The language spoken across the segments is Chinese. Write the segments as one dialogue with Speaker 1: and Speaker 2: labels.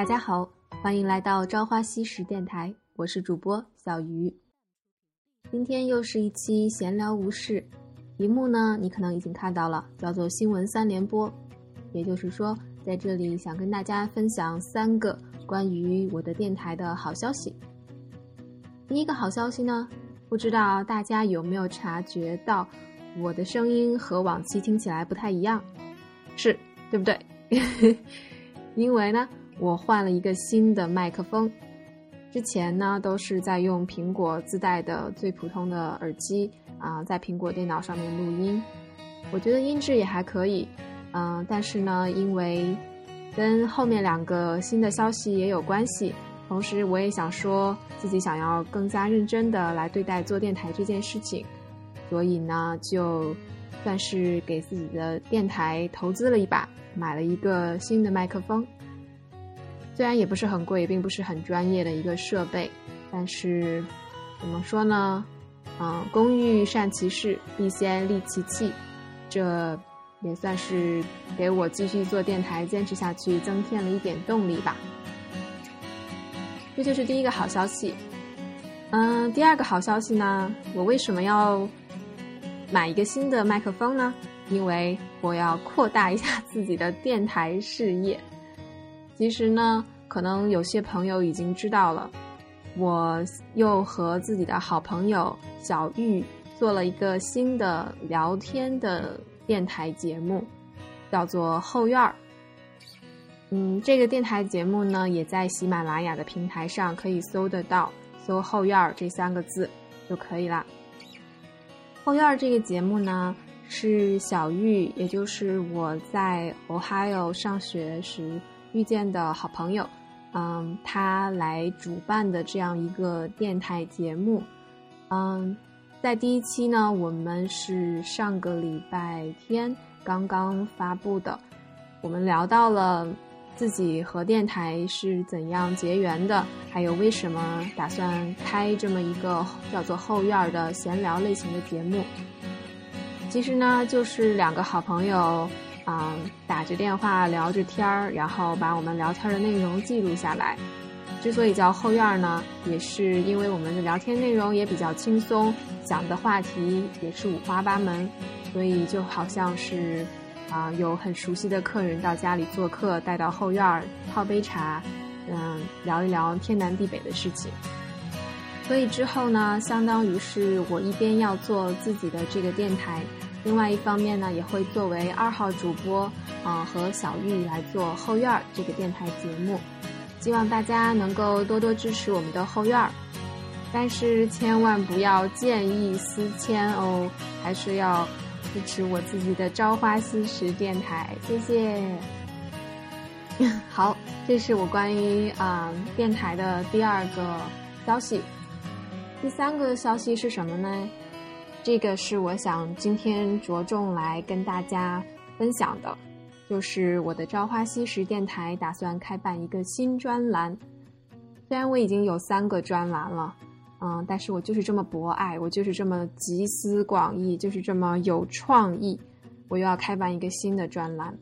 Speaker 1: 大家好，欢迎来到朝花夕拾电台，我是主播小鱼。今天又是一期闲聊无事，题目呢你可能已经看到了，叫做新闻三联播。也就是说，在这里想跟大家分享三个关于我的电台的好消息。第一个好消息呢，不知道大家有没有察觉到，我的声音和往期听起来不太一样，是对不对？因为呢。我换了一个新的麦克风，之前呢都是在用苹果自带的最普通的耳机啊，在苹果电脑上面录音，我觉得音质也还可以，嗯，但是呢，因为跟后面两个新的消息也有关系，同时我也想说自己想要更加认真的来对待做电台这件事情，所以呢，就算是给自己的电台投资了一把，买了一个新的麦克风。虽然也不是很贵，也并不是很专业的一个设备，但是怎么说呢？嗯，工欲善其事，必先利其器，这也算是给我继续做电台、坚持下去增添了一点动力吧。这就是第一个好消息。嗯，第二个好消息呢？我为什么要买一个新的麦克风呢？因为我要扩大一下自己的电台事业。其实呢，可能有些朋友已经知道了，我又和自己的好朋友小玉做了一个新的聊天的电台节目，叫做后院儿。嗯，这个电台节目呢，也在喜马拉雅的平台上可以搜得到，搜“后院儿”这三个字就可以啦。后院儿这个节目呢，是小玉，也就是我在 Ohio 上学时。遇见的好朋友，嗯，他来主办的这样一个电台节目，嗯，在第一期呢，我们是上个礼拜天刚刚发布的，我们聊到了自己和电台是怎样结缘的，还有为什么打算开这么一个叫做后院的闲聊类型的节目。其实呢，就是两个好朋友。啊，打着电话聊着天儿，然后把我们聊天的内容记录下来。之所以叫后院呢，也是因为我们的聊天内容也比较轻松，讲的话题也是五花八门，所以就好像是啊，有很熟悉的客人到家里做客，带到后院泡杯茶，嗯，聊一聊天南地北的事情。所以之后呢，相当于是我一边要做自己的这个电台。另外一方面呢，也会作为二号主播，啊，和小玉来做后院儿这个电台节目，希望大家能够多多支持我们的后院儿，但是千万不要见异思迁哦，还是要支持我自己的朝花夕拾电台，谢谢。好，这是我关于啊电台的第二个消息，第三个消息是什么呢？这个是我想今天着重来跟大家分享的，就是我的朝花夕拾电台打算开办一个新专栏。虽然我已经有三个专栏了，嗯，但是我就是这么博爱，我就是这么集思广益，就是这么有创意，我又要开办一个新的专栏。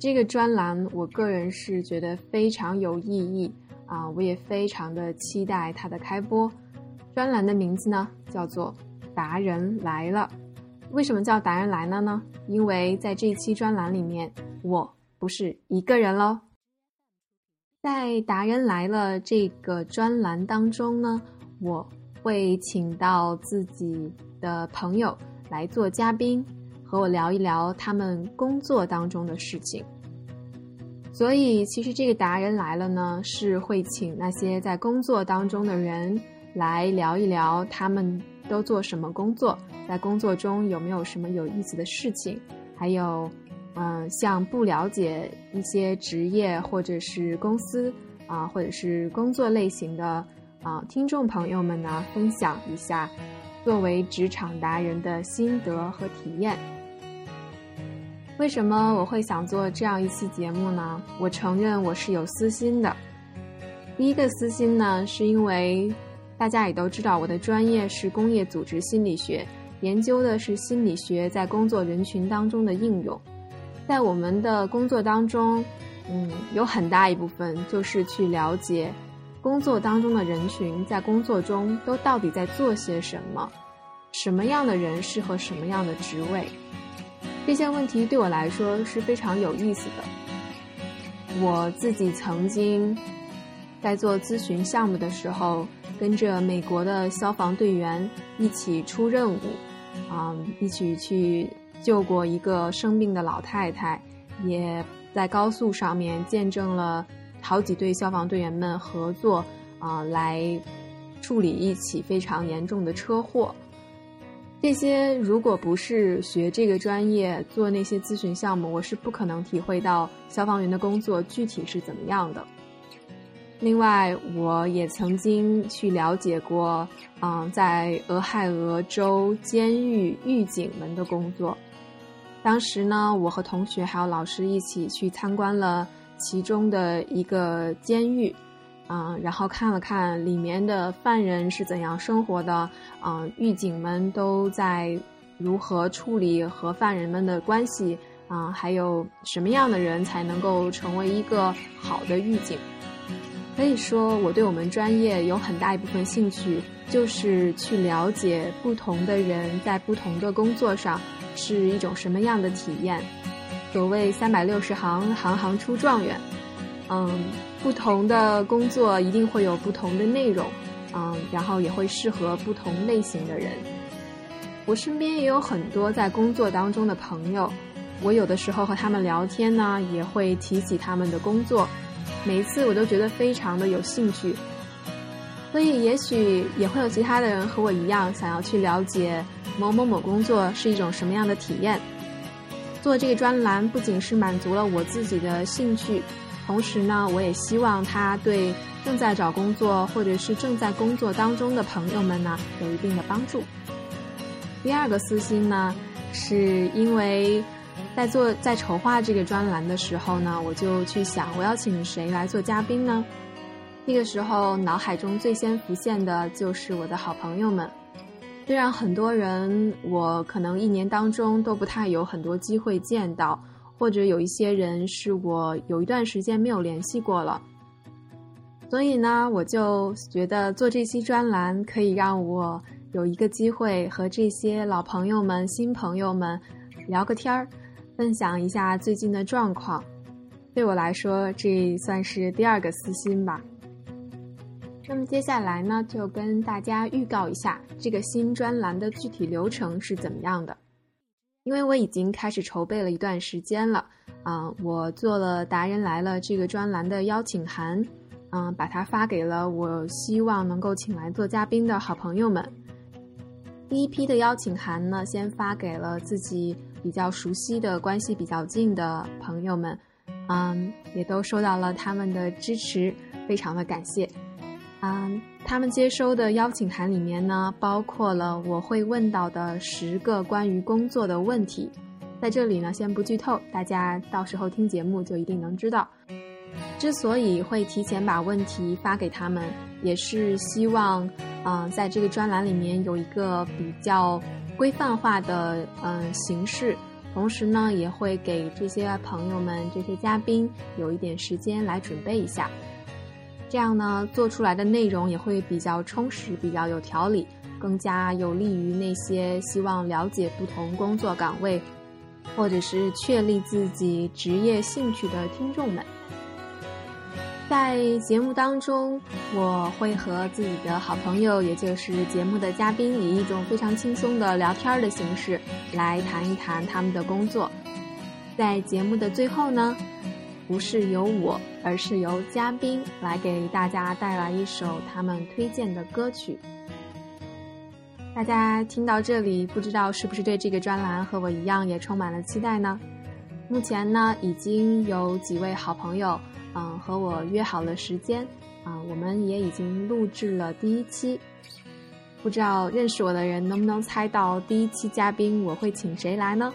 Speaker 1: 这个专栏，我个人是觉得非常有意义啊，我也非常的期待它的开播。专栏的名字呢，叫做。达人来了，为什么叫达人来了呢？因为在这一期专栏里面，我不是一个人喽。在达人来了这个专栏当中呢，我会请到自己的朋友来做嘉宾，和我聊一聊他们工作当中的事情。所以，其实这个达人来了呢，是会请那些在工作当中的人来聊一聊他们。都做什么工作？在工作中有没有什么有意思的事情？还有，嗯，像不了解一些职业或者是公司啊，或者是工作类型的啊，听众朋友们呢，分享一下作为职场达人的心得和体验。为什么我会想做这样一期节目呢？我承认我是有私心的。第一个私心呢，是因为。大家也都知道，我的专业是工业组织心理学，研究的是心理学在工作人群当中的应用。在我们的工作当中，嗯，有很大一部分就是去了解工作当中的人群在工作中都到底在做些什么，什么样的人适合什么样的职位。这些问题对我来说是非常有意思的。我自己曾经在做咨询项目的时候，跟着美国的消防队员一起出任务，啊，一起去救过一个生病的老太太，也。在高速上面见证了好几对消防队员们合作啊，来处理一起非常严重的车祸。这些如果不是学这个专业做那些咨询项目，我是不可能体会到消防员的工作具体是怎么样的。另外，我也曾经去了解过，嗯，在俄亥俄州监狱狱警们的工作。当时呢，我和同学还有老师一起去参观了其中的一个监狱，嗯，然后看了看里面的犯人是怎样生活的，嗯，狱警们都在如何处理和犯人们的关系，啊，还有什么样的人才能够成为一个好的狱警。可以说，我对我们专业有很大一部分兴趣，就是去了解不同的人在不同的工作上。是一种什么样的体验？所谓三百六十行，行行出状元。嗯，不同的工作一定会有不同的内容，嗯，然后也会适合不同类型的人。我身边也有很多在工作当中的朋友，我有的时候和他们聊天呢，也会提起他们的工作，每一次我都觉得非常的有兴趣。所以，也许也会有其他的人和我一样，想要去了解。某某某工作是一种什么样的体验？做这个专栏不仅是满足了我自己的兴趣，同时呢，我也希望它对正在找工作或者是正在工作当中的朋友们呢有一定的帮助。第二个私心呢，是因为在做在筹划这个专栏的时候呢，我就去想我要请谁来做嘉宾呢？那个时候脑海中最先浮现的就是我的好朋友们。虽然很多人，我可能一年当中都不太有很多机会见到，或者有一些人是我有一段时间没有联系过了，所以呢，我就觉得做这期专栏可以让我有一个机会和这些老朋友们、新朋友们聊个天儿，分享一下最近的状况。对我来说，这算是第二个私心吧。那么接下来呢，就跟大家预告一下这个新专栏的具体流程是怎么样的。因为我已经开始筹备了一段时间了，啊，我做了《达人来了》这个专栏的邀请函，嗯，把它发给了我希望能够请来做嘉宾的好朋友们。第一批的邀请函呢，先发给了自己比较熟悉的关系比较近的朋友们，嗯，也都收到了他们的支持，非常的感谢。嗯，他们接收的邀请函里面呢，包括了我会问到的十个关于工作的问题，在这里呢，先不剧透，大家到时候听节目就一定能知道。之所以会提前把问题发给他们，也是希望，嗯，在这个专栏里面有一个比较规范化的嗯形式，同时呢，也会给这些朋友们、这些嘉宾有一点时间来准备一下。这样呢，做出来的内容也会比较充实、比较有条理，更加有利于那些希望了解不同工作岗位，或者是确立自己职业兴趣的听众们。在节目当中，我会和自己的好朋友，也就是节目的嘉宾，以一种非常轻松的聊天的形式来谈一谈他们的工作。在节目的最后呢。不是由我，而是由嘉宾来给大家带来一首他们推荐的歌曲。大家听到这里，不知道是不是对这个专栏和我一样也充满了期待呢？目前呢，已经有几位好朋友，嗯，和我约好了时间，啊，我们也已经录制了第一期。不知道认识我的人能不能猜到第一期嘉宾我会请谁来呢？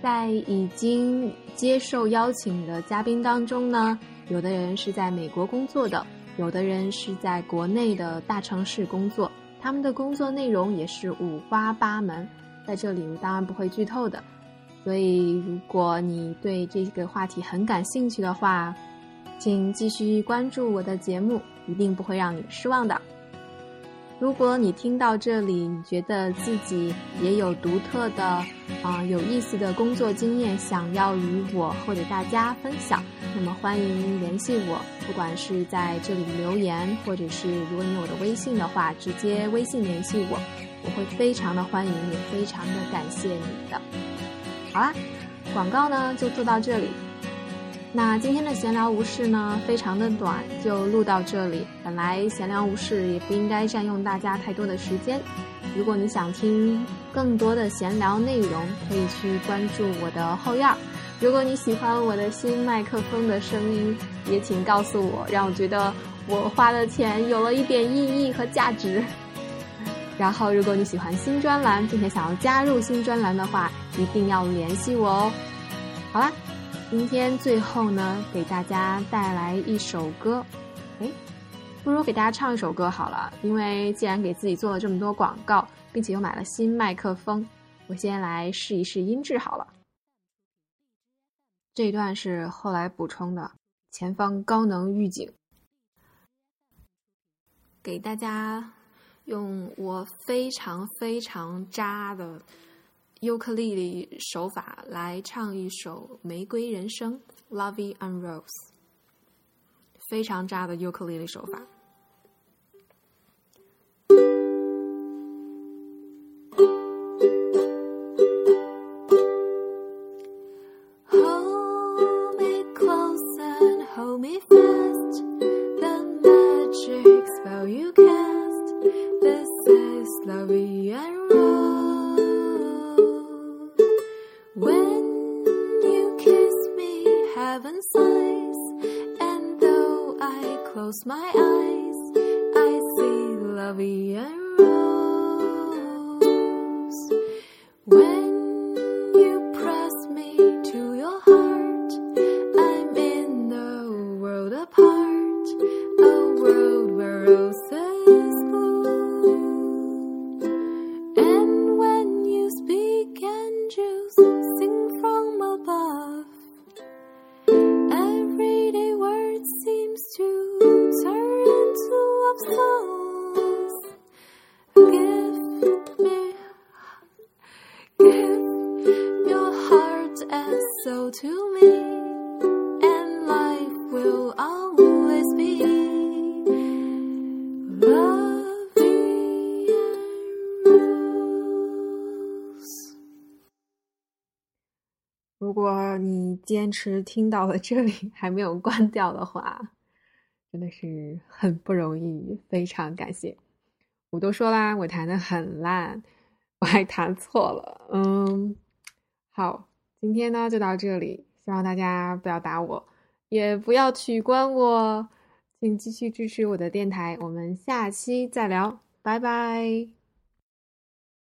Speaker 1: 在已经接受邀请的嘉宾当中呢，有的人是在美国工作的，有的人是在国内的大城市工作，他们的工作内容也是五花八门，在这里我当然不会剧透的。所以如果你对这个话题很感兴趣的话，请继续关注我的节目，一定不会让你失望的。如果你听到这里，你觉得自己也有独特的、啊有意思的工作经验，想要与我或者大家分享，那么欢迎联系我，不管是在这里留言，或者是如果你有我的微信的话，直接微信联系我，我会非常的欢迎，也非常的感谢你的。好啦，广告呢就做到这里。那今天的闲聊无事呢，非常的短，就录到这里。本来闲聊无事也不应该占用大家太多的时间。如果你想听更多的闲聊内容，可以去关注我的后院。如果你喜欢我的新麦克风的声音，也请告诉我，让我觉得我花的钱有了一点意义和价值。然后，如果你喜欢新专栏，并且想要加入新专栏的话，一定要联系我哦。好啦。今天最后呢，给大家带来一首歌，哎，不如给大家唱一首歌好了。因为既然给自己做了这么多广告，并且又买了新麦克风，我先来试一试音质好了。这段是后来补充的，前方高能预警，给大家用我非常非常渣的。尤克里里手法来唱一首《玫瑰人生》（Lovey and Rose），非常渣的尤克里里手法。如果你坚持听到了这里还没有关掉的话，真的是很不容易，非常感谢。我都说啦，我弹的很烂，我还弹错了，嗯，好。今天呢就到这里，希望大家不要打我，也不要取关我，请继续支持我的电台，我们下期再聊，拜拜。